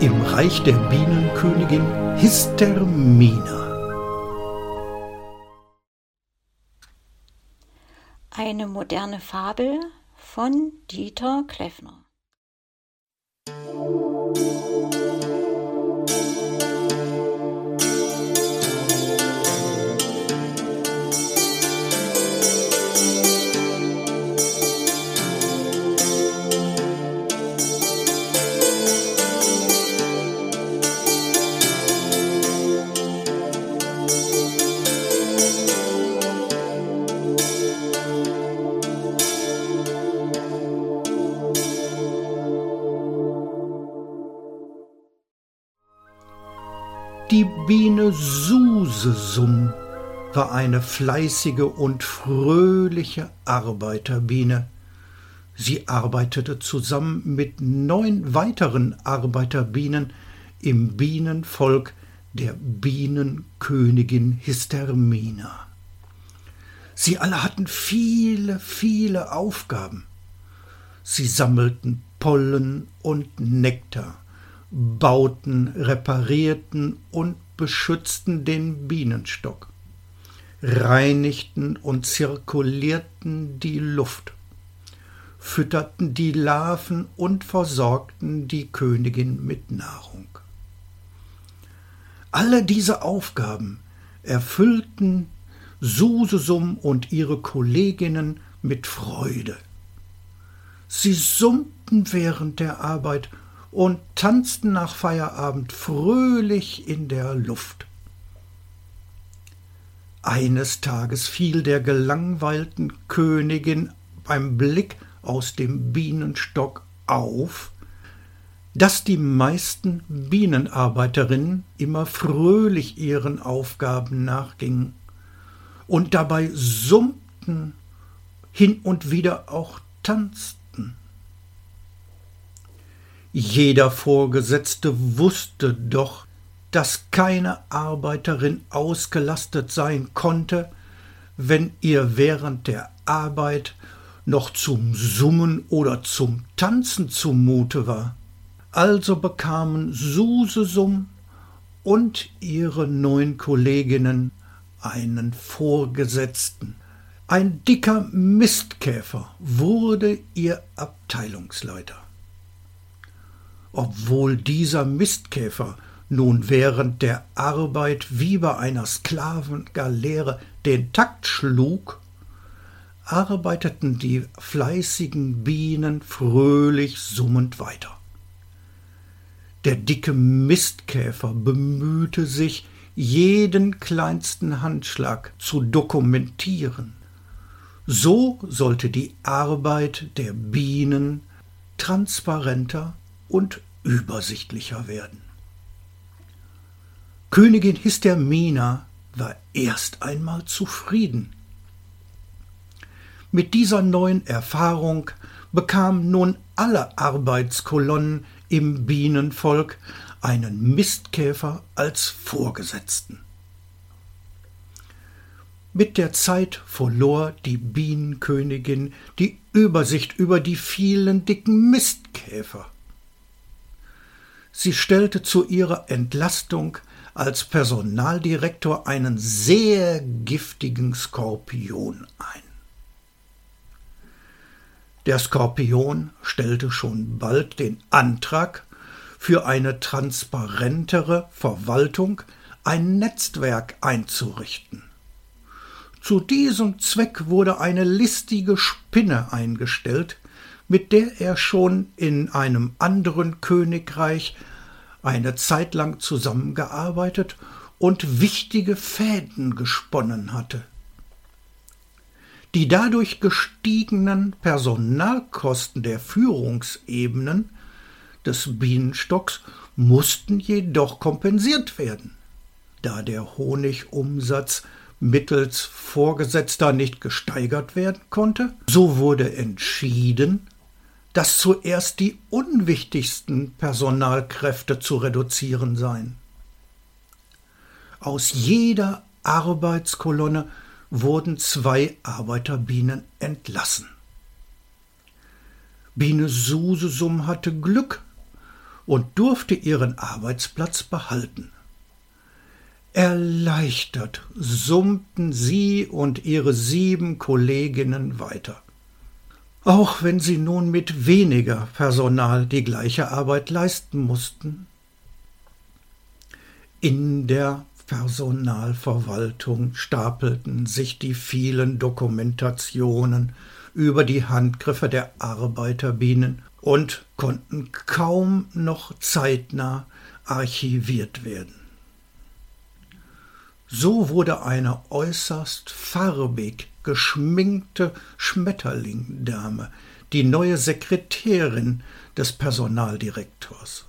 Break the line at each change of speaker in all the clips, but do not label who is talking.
im Reich der Bienenkönigin Histermina.
Eine moderne Fabel von Dieter Kleffner.
Biene Susesum war eine fleißige und fröhliche Arbeiterbiene. Sie arbeitete zusammen mit neun weiteren Arbeiterbienen im Bienenvolk der Bienenkönigin Histermina. Sie alle hatten viele, viele Aufgaben. Sie sammelten Pollen und Nektar bauten, reparierten und beschützten den Bienenstock, reinigten und zirkulierten die Luft, fütterten die Larven und versorgten die Königin mit Nahrung. Alle diese Aufgaben erfüllten Susesum und ihre Kolleginnen mit Freude. Sie summten während der Arbeit und tanzten nach Feierabend fröhlich in der Luft. Eines Tages fiel der gelangweilten Königin beim Blick aus dem Bienenstock auf, dass die meisten Bienenarbeiterinnen immer fröhlich ihren Aufgaben nachgingen und dabei summten, hin und wieder auch tanzten. Jeder Vorgesetzte wusste doch, dass keine Arbeiterin ausgelastet sein konnte, wenn ihr während der Arbeit noch zum Summen oder zum Tanzen zumute war. Also bekamen Susesum und ihre neun Kolleginnen einen Vorgesetzten. Ein dicker Mistkäfer wurde ihr Abteilungsleiter obwohl dieser Mistkäfer nun während der Arbeit wie bei einer Sklavengaleere den Takt schlug, arbeiteten die fleißigen Bienen fröhlich summend weiter. Der dicke Mistkäfer bemühte sich, jeden kleinsten Handschlag zu dokumentieren. So sollte die Arbeit der Bienen transparenter und übersichtlicher werden. Königin Histermina war erst einmal zufrieden. Mit dieser neuen Erfahrung bekamen nun alle Arbeitskolonnen im Bienenvolk einen Mistkäfer als Vorgesetzten. Mit der Zeit verlor die Bienenkönigin die Übersicht über die vielen dicken Mistkäfer. Sie stellte zu ihrer Entlastung als Personaldirektor einen sehr giftigen Skorpion ein. Der Skorpion stellte schon bald den Antrag, für eine transparentere Verwaltung ein Netzwerk einzurichten. Zu diesem Zweck wurde eine listige Spinne eingestellt, mit der er schon in einem anderen Königreich eine Zeit lang zusammengearbeitet und wichtige Fäden gesponnen hatte. Die dadurch gestiegenen Personalkosten der Führungsebenen des Bienenstocks mussten jedoch kompensiert werden. Da der Honigumsatz mittels Vorgesetzter nicht gesteigert werden konnte, so wurde entschieden, dass zuerst die unwichtigsten Personalkräfte zu reduzieren seien. Aus jeder Arbeitskolonne wurden zwei Arbeiterbienen entlassen. Biene Susesum hatte Glück und durfte ihren Arbeitsplatz behalten. Erleichtert summten sie und ihre sieben Kolleginnen weiter. Auch wenn sie nun mit weniger Personal die gleiche Arbeit leisten mussten. In der Personalverwaltung stapelten sich die vielen Dokumentationen über die Handgriffe der Arbeiterbienen und konnten kaum noch zeitnah archiviert werden. So wurde eine äußerst farbig geschminkte Schmetterlingdame die neue Sekretärin des Personaldirektors.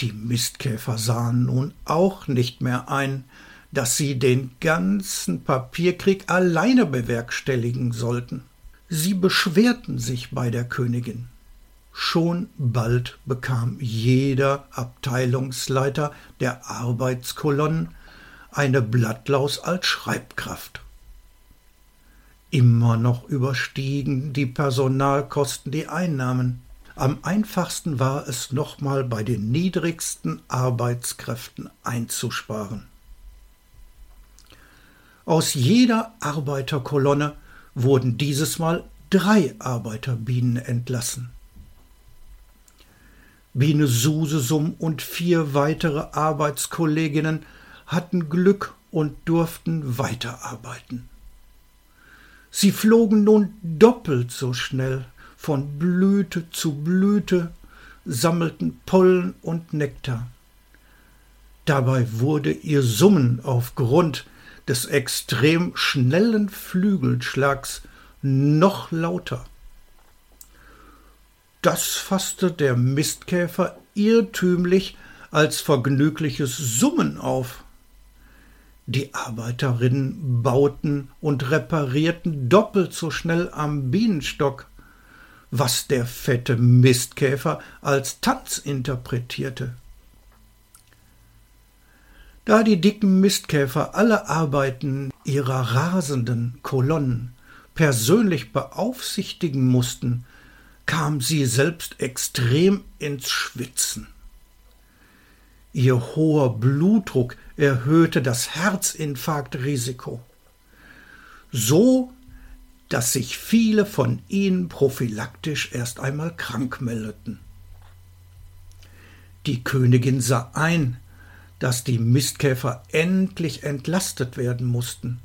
Die Mistkäfer sahen nun auch nicht mehr ein, dass sie den ganzen Papierkrieg alleine bewerkstelligen sollten. Sie beschwerten sich bei der Königin. Schon bald bekam jeder Abteilungsleiter der Arbeitskolonnen eine Blattlaus als Schreibkraft. Immer noch überstiegen die Personalkosten die Einnahmen. Am einfachsten war es nochmal bei den niedrigsten Arbeitskräften einzusparen. Aus jeder Arbeiterkolonne wurden dieses Mal drei Arbeiterbienen entlassen. Biene Susesum und vier weitere Arbeitskolleginnen hatten Glück und durften weiterarbeiten. Sie flogen nun doppelt so schnell von Blüte zu Blüte, sammelten Pollen und Nektar. Dabei wurde ihr Summen aufgrund des extrem schnellen Flügelschlags noch lauter. Das fasste der Mistkäfer irrtümlich als vergnügliches Summen auf. Die Arbeiterinnen bauten und reparierten doppelt so schnell am Bienenstock, was der fette Mistkäfer als Tanz interpretierte. Da die dicken Mistkäfer alle Arbeiten ihrer rasenden Kolonnen persönlich beaufsichtigen mussten, kam sie selbst extrem ins Schwitzen. Ihr hoher Blutdruck erhöhte das Herzinfarktrisiko. So, dass sich viele von ihnen prophylaktisch erst einmal krank meldeten. Die Königin sah ein, dass die Mistkäfer endlich entlastet werden mussten.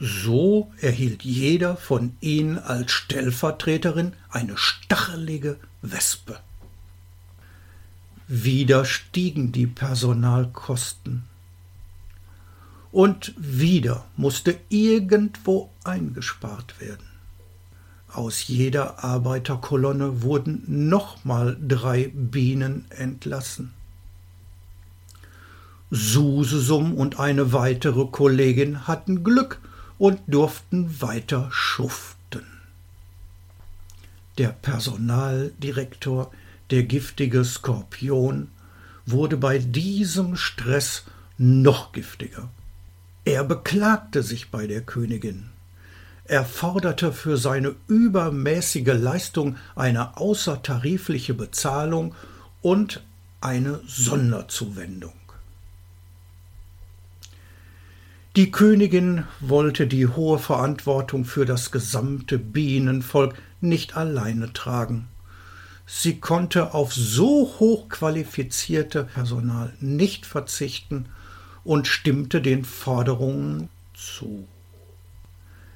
So erhielt jeder von ihnen als Stellvertreterin eine stachelige Wespe. Wieder stiegen die Personalkosten. Und wieder musste irgendwo eingespart werden. Aus jeder Arbeiterkolonne wurden nochmal drei Bienen entlassen. Susesum und eine weitere Kollegin hatten Glück und durften weiter schuften. Der Personaldirektor, der giftige Skorpion, wurde bei diesem Stress noch giftiger. Er beklagte sich bei der Königin. Er forderte für seine übermäßige Leistung eine außertarifliche Bezahlung und eine Sonderzuwendung. Die Königin wollte die hohe Verantwortung für das gesamte Bienenvolk nicht alleine tragen. Sie konnte auf so hochqualifizierte Personal nicht verzichten und stimmte den Forderungen zu.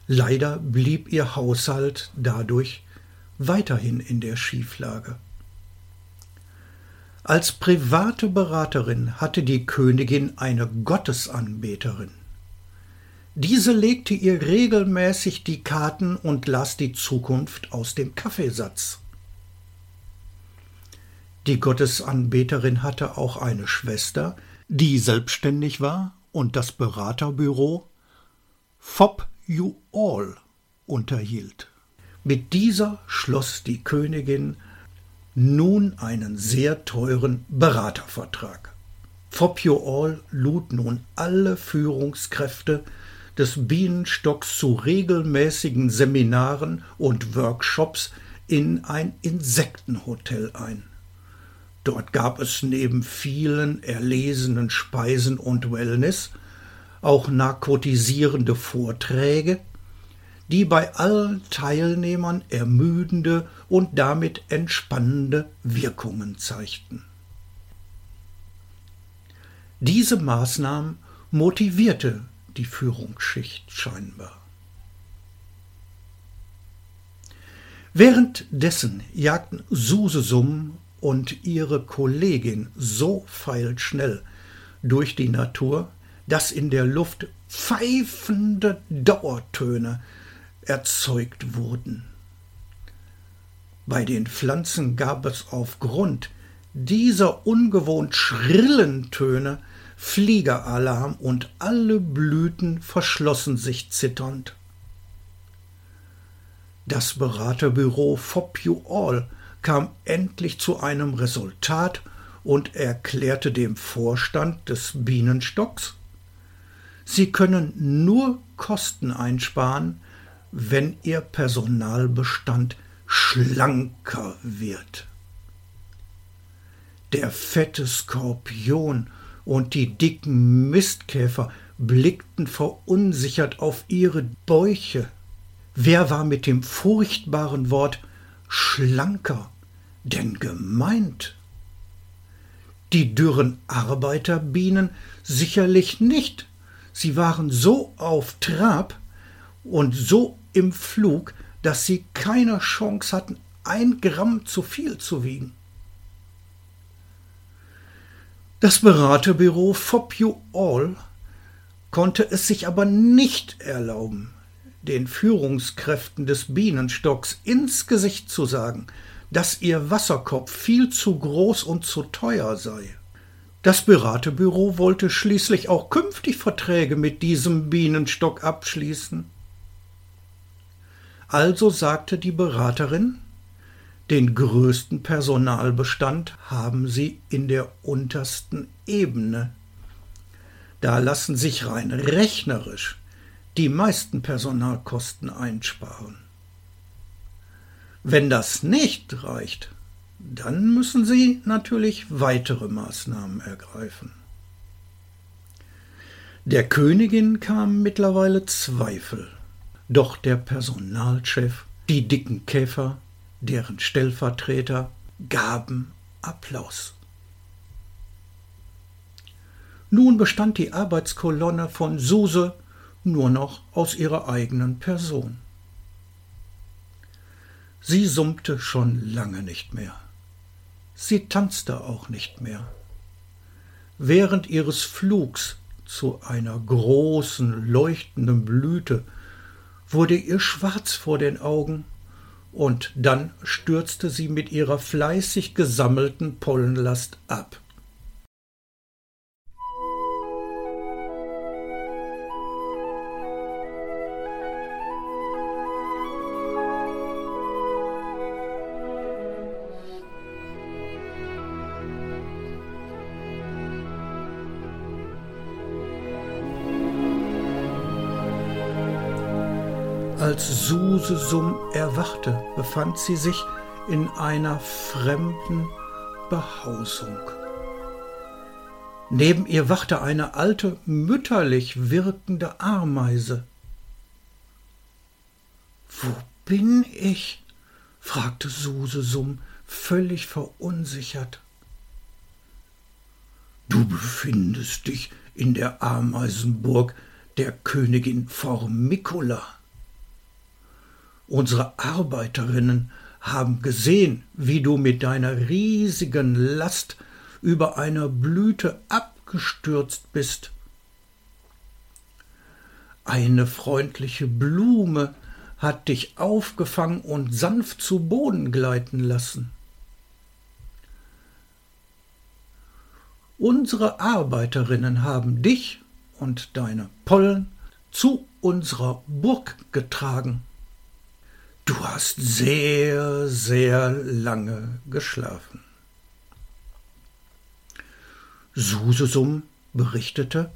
Leider blieb ihr Haushalt dadurch weiterhin in der Schieflage. Als private Beraterin hatte die Königin eine Gottesanbeterin. Diese legte ihr regelmäßig die Karten und las die Zukunft aus dem Kaffeesatz. Die Gottesanbeterin hatte auch eine Schwester, die selbstständig war und das Beraterbüro Fob You All unterhielt. Mit dieser schloss die Königin nun einen sehr teuren Beratervertrag. Fob You All lud nun alle Führungskräfte des Bienenstocks zu regelmäßigen Seminaren und Workshops in ein Insektenhotel ein. Dort gab es neben vielen erlesenen Speisen und Wellness auch narkotisierende Vorträge, die bei allen Teilnehmern ermüdende und damit entspannende Wirkungen zeigten. Diese Maßnahmen motivierte die Führungsschicht scheinbar. Währenddessen jagten Susesum und ihre Kollegin so feilschnell durch die Natur, dass in der Luft pfeifende Dauertöne erzeugt wurden. Bei den Pflanzen gab es aufgrund dieser ungewohnt schrillen Töne Fliegeralarm und alle Blüten verschlossen sich zitternd. Das Beraterbüro Fop You All kam endlich zu einem Resultat und erklärte dem Vorstand des Bienenstocks, Sie können nur Kosten einsparen, wenn Ihr Personalbestand schlanker wird. Der fette Skorpion und die dicken Mistkäfer blickten verunsichert auf ihre Bäuche. Wer war mit dem furchtbaren Wort schlanker denn gemeint? Die dürren Arbeiterbienen sicherlich nicht. Sie waren so auf Trab und so im Flug, dass sie keine Chance hatten, ein Gramm zu viel zu wiegen. Das Beraterbüro Fop You All konnte es sich aber nicht erlauben, den Führungskräften des Bienenstocks ins Gesicht zu sagen, dass ihr Wasserkopf viel zu groß und zu teuer sei. Das Beraterbüro wollte schließlich auch künftig Verträge mit diesem Bienenstock abschließen. Also sagte die Beraterin, den größten Personalbestand haben sie in der untersten Ebene. Da lassen sich rein rechnerisch die meisten Personalkosten einsparen. Wenn das nicht reicht, dann müssen Sie natürlich weitere Maßnahmen ergreifen. Der Königin kamen mittlerweile Zweifel, doch der Personalchef, die dicken Käfer deren Stellvertreter gaben Applaus. Nun bestand die Arbeitskolonne von Suse nur noch aus ihrer eigenen Person. Sie summte schon lange nicht mehr. Sie tanzte auch nicht mehr. Während ihres Flugs zu einer großen, leuchtenden Blüte wurde ihr schwarz vor den Augen und dann stürzte sie mit ihrer fleißig gesammelten Pollenlast ab. Als Susesum erwachte, befand sie sich in einer fremden Behausung. Neben ihr wachte eine alte, mütterlich wirkende Ameise. Wo bin ich? fragte Susesum völlig verunsichert. Du befindest dich in der Ameisenburg der Königin Formicula. Unsere Arbeiterinnen haben gesehen, wie du mit deiner riesigen Last über einer Blüte abgestürzt bist. Eine freundliche Blume hat dich aufgefangen und sanft zu Boden gleiten lassen. Unsere Arbeiterinnen haben dich und deine Pollen zu unserer Burg getragen. Du hast sehr, sehr lange geschlafen. Susesum berichtete,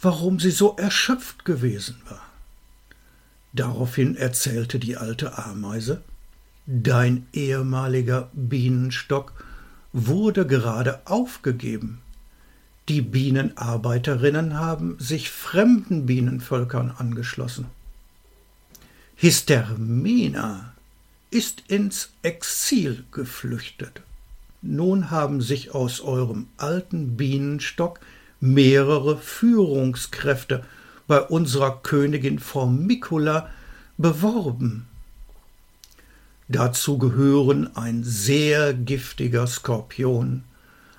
warum sie so erschöpft gewesen war. Daraufhin erzählte die alte Ameise, Dein ehemaliger Bienenstock wurde gerade aufgegeben. Die Bienenarbeiterinnen haben sich fremden Bienenvölkern angeschlossen. Hystermina ist ins Exil geflüchtet. Nun haben sich aus eurem alten Bienenstock mehrere Führungskräfte bei unserer Königin Formicula beworben. Dazu gehören ein sehr giftiger Skorpion,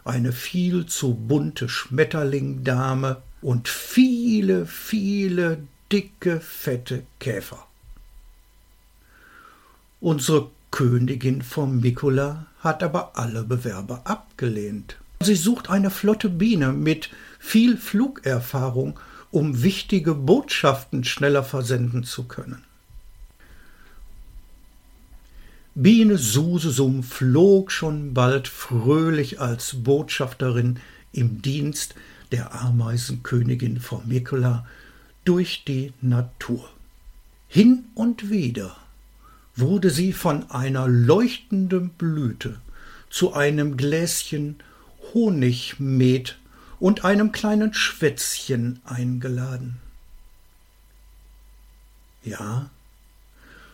eine viel zu bunte Schmetterlingdame und viele, viele dicke, fette Käfer. Unsere Königin Formicula hat aber alle Bewerber abgelehnt. Sie sucht eine flotte Biene mit viel Flugerfahrung, um wichtige Botschaften schneller versenden zu können. Biene Susesum flog schon bald fröhlich als Botschafterin im Dienst der Ameisenkönigin Formicula durch die Natur. Hin und wieder wurde sie von einer leuchtenden Blüte zu einem Gläschen Honigmet und einem kleinen Schwätzchen eingeladen. Ja,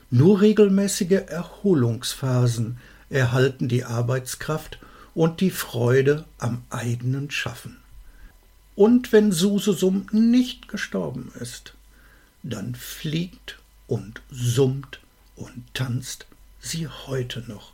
nur regelmäßige Erholungsphasen erhalten die Arbeitskraft und die Freude am eigenen Schaffen. Und wenn Susesum nicht gestorben ist, dann fliegt und summt und tanzt sie heute noch.